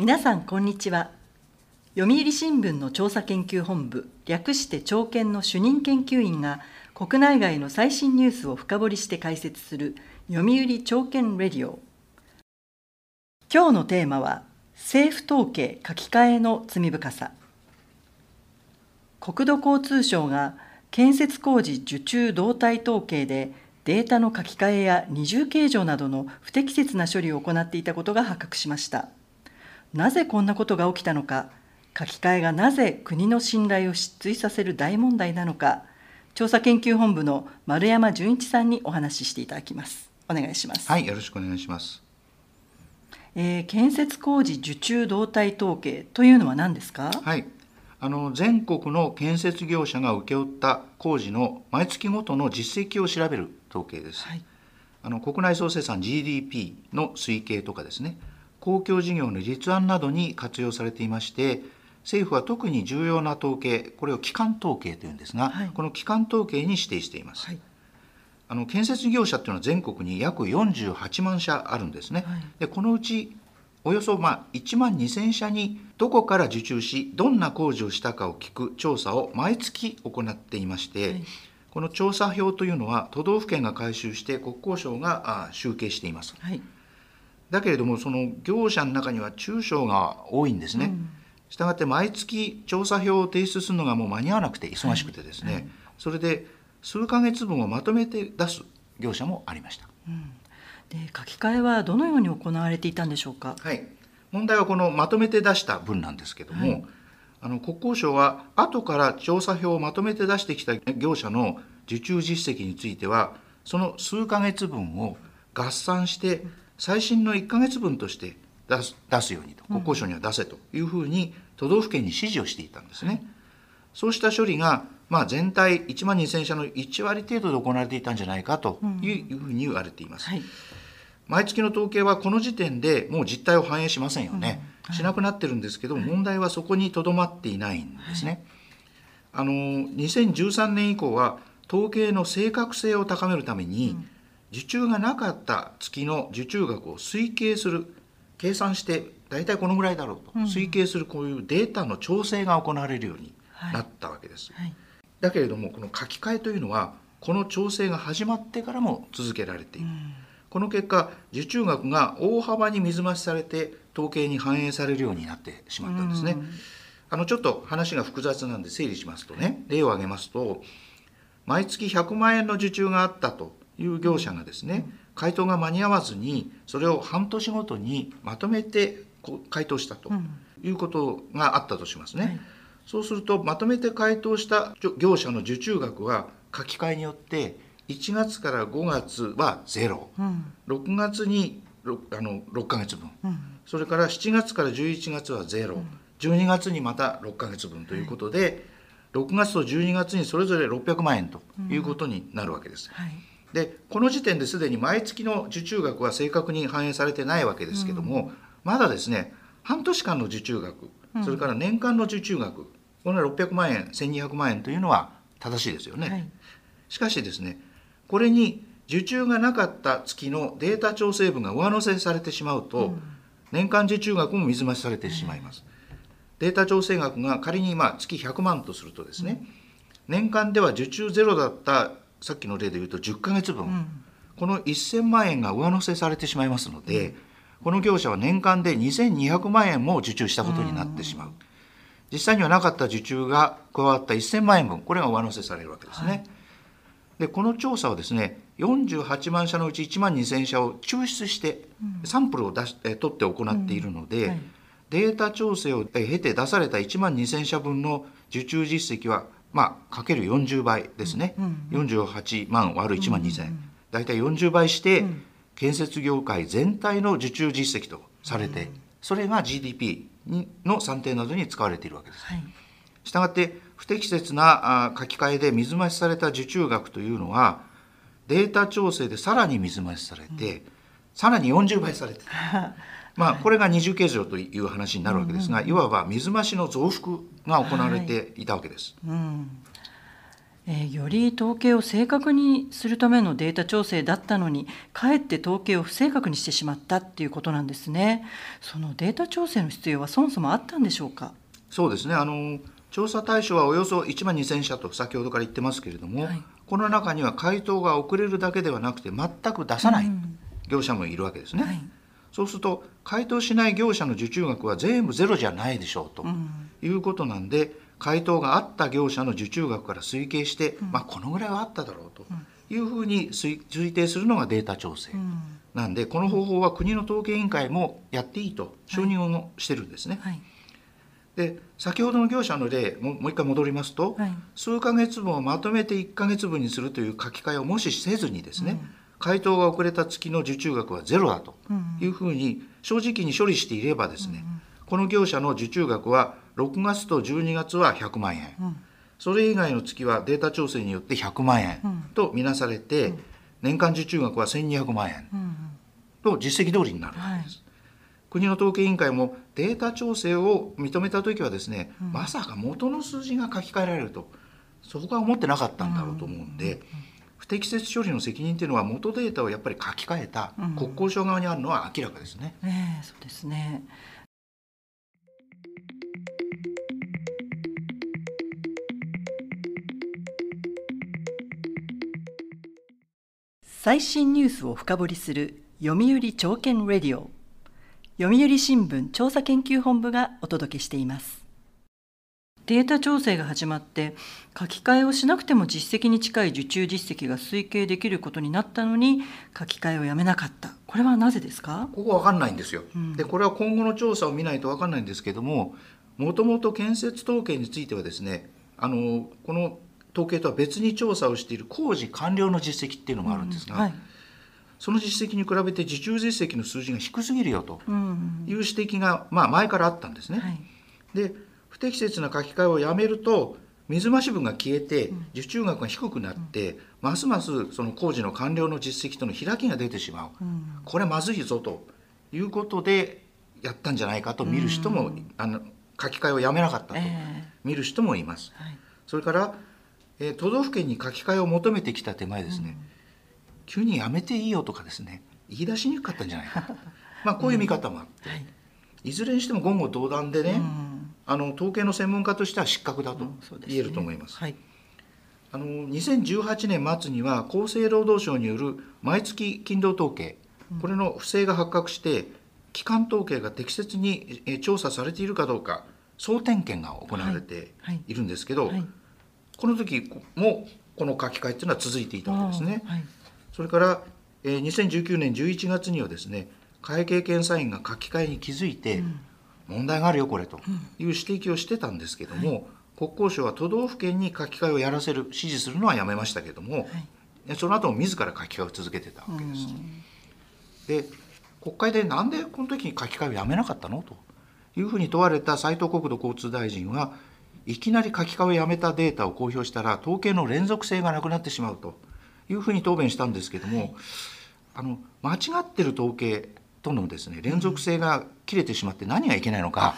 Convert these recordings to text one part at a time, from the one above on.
皆さんこんにちは。読売新聞の調査研究本部略して朝研の主任研究員が国内外の最新ニュースを深掘りして解説する読売朝研レディオ。今日のテーマは政府統計書き換えの罪深さ。国土交通省が建設工事受注動態統計でデータの書き換えや二重計上などの不適切な処理を行っていたことが発覚しました。なぜこんなことが起きたのか書き換えがなぜ国の信頼を失墜させる大問題なのか調査研究本部の丸山純一さんにお話ししていただきます。お願いします。はいよろしくお願いします。えー、建設工事受注動態統計というのは何ですか？はい。あの全国の建設業者が請け負った工事の毎月ごとの実績を調べる統計です、はい、あの国内総生産 GDP の推計とかですね公共事業の立案などに活用されていまして政府は特に重要な統計これを基幹統計というんですが、はい、この基幹統計に指定しています、はい、あの建設業者っていうのは全国に約48万社あるんですね、でこのうちおよそまあ1万2000社にどこから受注しどんな工事をしたかを聞く調査を毎月行っていまして、はい、この調査票というのは都道府県が回収して国交省が集計しています、はい、だけれどもその業者の中には中小が多いんですね、うん、したがって毎月調査票を提出するのがもう間に合わなくて忙しくてですね、はい、それで数ヶ月分をまとめて出す業者もありました、うん。で書き換えはどのように行われていたんでしょうか？はい、問題はこのまとめて出した分なんですけども、はい、あの国交省は後から調査票をまとめて出してきた業者の受注実績についてはその数ヶ月分を合算して最新の1ヶ月分として出す出すようにと国交省には出せというふうに都道府県に指示をしていたんですね。そうした処理がまあ、全体1万2000社の1割程度で行われていたんじゃないかというふうに言われています。うんはい。毎月の統計はこの時点でもう実態を反映しませんよね、うん。はい、しなくなってるんですけど問題はそこにとどまっていないんですね。はい、あの2013年以降は統計の正確性を高めるために、受注がなかった月の受注額を推計する計算して大体このぐらいだろうと、うん、推計するこういうデータの調整が行われるようになったわけです。はいはい、だけれどもこの書き換えというのはこの調整が始まってからも続けられている。うんこの結果受注額が大幅に水増しされて統計に反映されるようになってしまったんですね。あのちょっと話が複雑なんで整理しますとね例を挙げますと毎月100万円の受注があったという業者がですね回答が間に合わずにそれを半年ごとにまとめて回答したということがあったとしますね。はい、そうするとまとめて回答した業者の受注額は書き換えによって1月から5月はゼロ、うん、6月に 6, あの6ヶ月分、うん、それから7月から11月はゼロ、うん、12月にまた6ヶ月分ということで、はい、6月と12月にそれぞれ600万円ということになるわけです。はい、でこの時点ですでに毎月の受注額は正確に反映されてないわけですけども、まだですね半年間の受注額それから年間の受注額この600万円1200万円というのは正しいですよね。はい、しかしですねこれに受注がなかった月のデータ調整分が上乗せされてしまうと、うん、年間受注額も水増しされてしまいます。データ調整額が仮にまあ月100万とするとですね、うん、年間では受注ゼロだったさっきの例で言うと10ヶ月分、うん、この1000万円が上乗せされてしまいますので、この業者は年間で2200万円も受注したことになってしまう。実際にはなかった受注が加わった1000万円分これが上乗せされるわけですね。はい。でこの調査はですね48万社のうち1万2,000社を抽出してサンプルを出し、え取って行っているので、うん。はい、データ調整を経て出された1万2,000社分の受注実績はまあかける40倍ですね、うんうん、48万割る1万2,000、うん、大体40倍して、建設業界全体の受注実績とされて、それが GDP の算定などに使われているわけです。はい。したがって不適切な書き換えで水増しされた受注額というのはデータ調整でさらに水増しされて、うん、さらに40倍されて まあこれが二重計上という話になるわけですが、いわば水増しの増幅が行われていたわけです。はい。うん。えー、より統計を正確にするためのデータ調整だったのにかえって統計を不正確にしてしまったっていうことなんですね。そのデータ調整の必要はそもそもあったんでしょうか？そうですね。あの調査対象はおよそ1万2000社と先ほどから言ってますけれども、はい、この中には回答が遅れるだけではなくて全く出さない業者もいるわけですね。はい、そうすると回答しない業者の受注額は全部ゼロじゃないでしょうということなんで、回答があった業者の受注額から推計して、うん、まあ、このぐらいはあっただろうというふうに推定するのがデータ調整、なんでこの方法は国の統計委員会もやっていいと承認をしてるんですね。はい。はいで先ほどの業者の例もう一回戻りますと、はい、数ヶ月分をまとめて1ヶ月分にするという書き換えをもしせずにですね、うん、回答が遅れた月の受注額はゼロだというふうに正直に処理していればですね、うんこの業者の受注額は6月と12月は100万円、うん、それ以外の月はデータ調整によって100万円とみなされて、年間受注額は1200万円と実績通りになるわけです。はい。国の統計委員会もデータ調整を認めた時はですね、うん、まさか元の数字が書き換えられるとそこは思ってなかったんだろうと思うんで、不適切処理の責任っていうのは元データをやっぱり書き換えた国交省側にあるのは明らかですね。うん、えー、そうですね。最新ニュースを深掘りする読売朝券レディオ。読売新聞調査研究本部がお届けしていますデータ調整が始まって書き換えをしなくても実績に近い受注実績が推計できることになったのに書き換えをやめなかった。これはなぜですか？ここわかんないんですよ、うん、でこれは今後の調査を見ないとわかんないんですけどももともと建設統計についてはですねあのこの統計とは別に調査をしている工事完了の実績っていうのもあるんですが、うんはい。その実績に比べて受注実績の数字が低すぎるよという指摘が、まあ、前からあったんですね。はい、で不適切な書き換えをやめると水増し分が消えて受注額が低くなって、ますますその工事の完了の実績との開きが出てしまう、これまずいぞということでやったんじゃないかと見る人も、あの書き換えをやめなかったと見る人もいます。はい、それから、えー、都道府県に書き換えを求めてきた手前ですね、急にやめていいよとかですね。言い出しにくかったんじゃないか まあこういう見方もあって、い、いずれにしても言語道断でね、うん、あの統計の専門家としては失格だと言えると思います。うんすねはい、あの2018年末には厚生労働省による毎月勤労統計これの不正が発覚して基幹統計が適切に調査されているかどうか総点検が行われてい。るんですけど、はい。はい、この時もこの書き換えっていうのは続いていたわけですね。それから、えー、2019年11月にはですね会計検査院が書き換えに気づいて、問題があるよこれと。いう指摘をしてたんですけども、はい、国交省は都道府県に書き換えをやらせる指示するのはやめましたけども、はい、その後も自ら書き換えを続けてたわけです。で国会でなんでこの時に書き換えをやめなかったの？と。いうふうに問われた斉藤国土交通大臣はいきなり書き換えをやめたデータを公表したら統計の連続性がなくなってしまうと。いうふうに答弁したんですけども、はい、あの間違ってる統計とのですね連続性が切れてしまって何がいけないのか、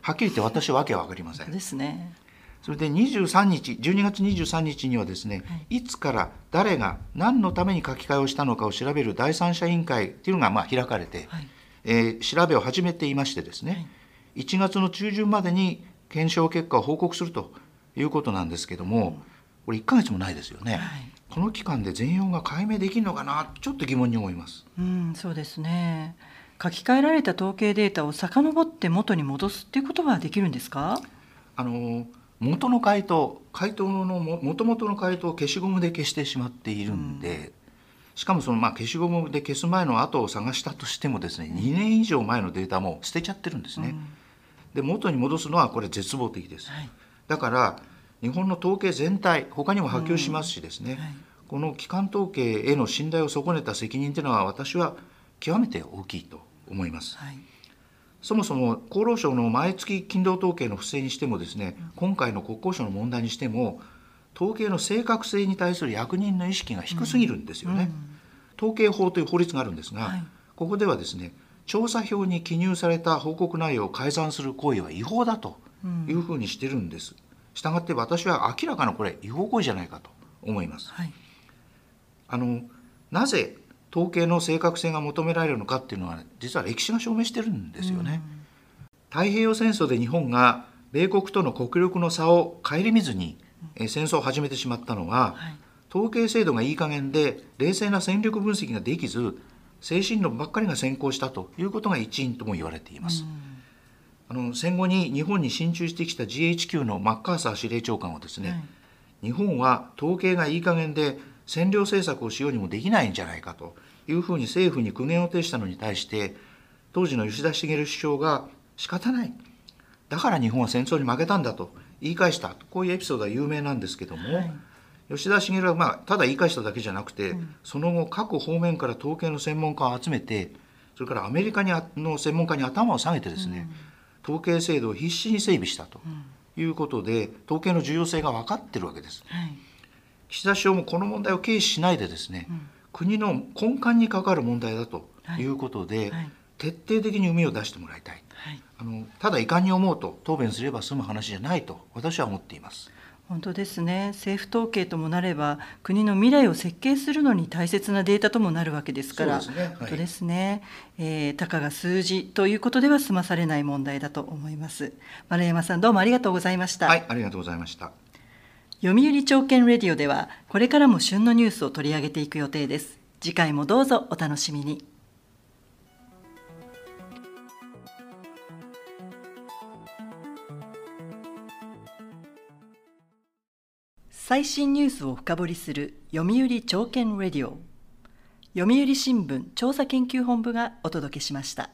はっきり言って私はわけは分かりません。ですね。それで23日12月23日にはですね、はい、いつから誰が何のために書き換えをしたのかを調べる第三者委員会っていうのがまあ開かれて、はい、えー、調べを始めていましてですね、はい、1月の中旬までに検証結果を報告するということなんですけども、これ1か月もないですよね。はいこの期間で全容が解明できるのかなちょっと疑問に思います。うん、そうですね。書き換えられた統計データを遡って元に戻すっていうことはできるんですか？あの元の回答、回答のもともとの回答を消しゴムで消してしまっているんで。うんしかもそのまあ消しゴムで消す前の後を探したとしてもですね2年以上前のデータも捨てちゃってるんですね。うん、で元に戻すのはこれ絶望的です。はい、だから日本の統計全体他にも波及しますしですね、うん。はい、この機関統計への信頼を損ねた責任というのは私は極めて大きいと思います。はい、そもそも厚労省の毎月勤労統計の不正にしてもですね、今回の国交省の問題にしても統計の正確性に対する役人の意識が低すぎるんですよね。うん。うん、統計法という法律があるんですが、はい、ここではですね調査票に記入された報告内容を改ざんする行為は違法だというふうにしてるんです。したがって私は明らかなこれ違法行為じゃないかと思います。はい、あのなぜ統計の正確性が求められるのかっていうのは実は歴史が証明してるんですよね。太平洋戦争で日本が米国との国力の差を顧みずに戦争を始めてしまったのは、はい、統計制度がいい加減で冷静な戦力分析ができず精神論ばっかりが先行したということが一因とも言われています。あの戦後に日本に進駐してきた GHQ のマッカーサー司令長官はですね、はい、日本は統計がいい加減で占領政策をしようにもできないんじゃないかというふうに政府に苦言を呈したのに対して当時の吉田茂首相が仕方ない。だから日本は戦争に負けたんだと言い返したこういうエピソードは有名なんですけども、はい、吉田茂は、まあ、ただ言い返しただけじゃなくて、うん、その後各方面から統計の専門家を集めてそれからアメリカにの専門家に頭を下げてですね、うん、統計制度を必死に整備したということで、統計の重要性が分かってるわけです。はい、岸田首相もこの問題を軽視しないでですね、うん、国の根幹に関わる問題だということで、はい、徹底的に膿を出してもらいたい。あのただ遺憾に思うと答弁すれば済む話じゃないと私は思っています。本当ですね。政府統計ともなれば国の未来を設計するのに大切なデータともなるわけですからそうですね、はい、本当ですね、えー、たかが数字ということでは済まされない問題だと思います。丸山さんどうもありがとうございました。はいありがとうございました。読売朝券レディオではこれからも旬のニュースを取り上げていく予定です。次回もどうぞお楽しみに最新ニュースを深掘りする読売朝券レディオ。読売新聞調査研究本部がお届けしました。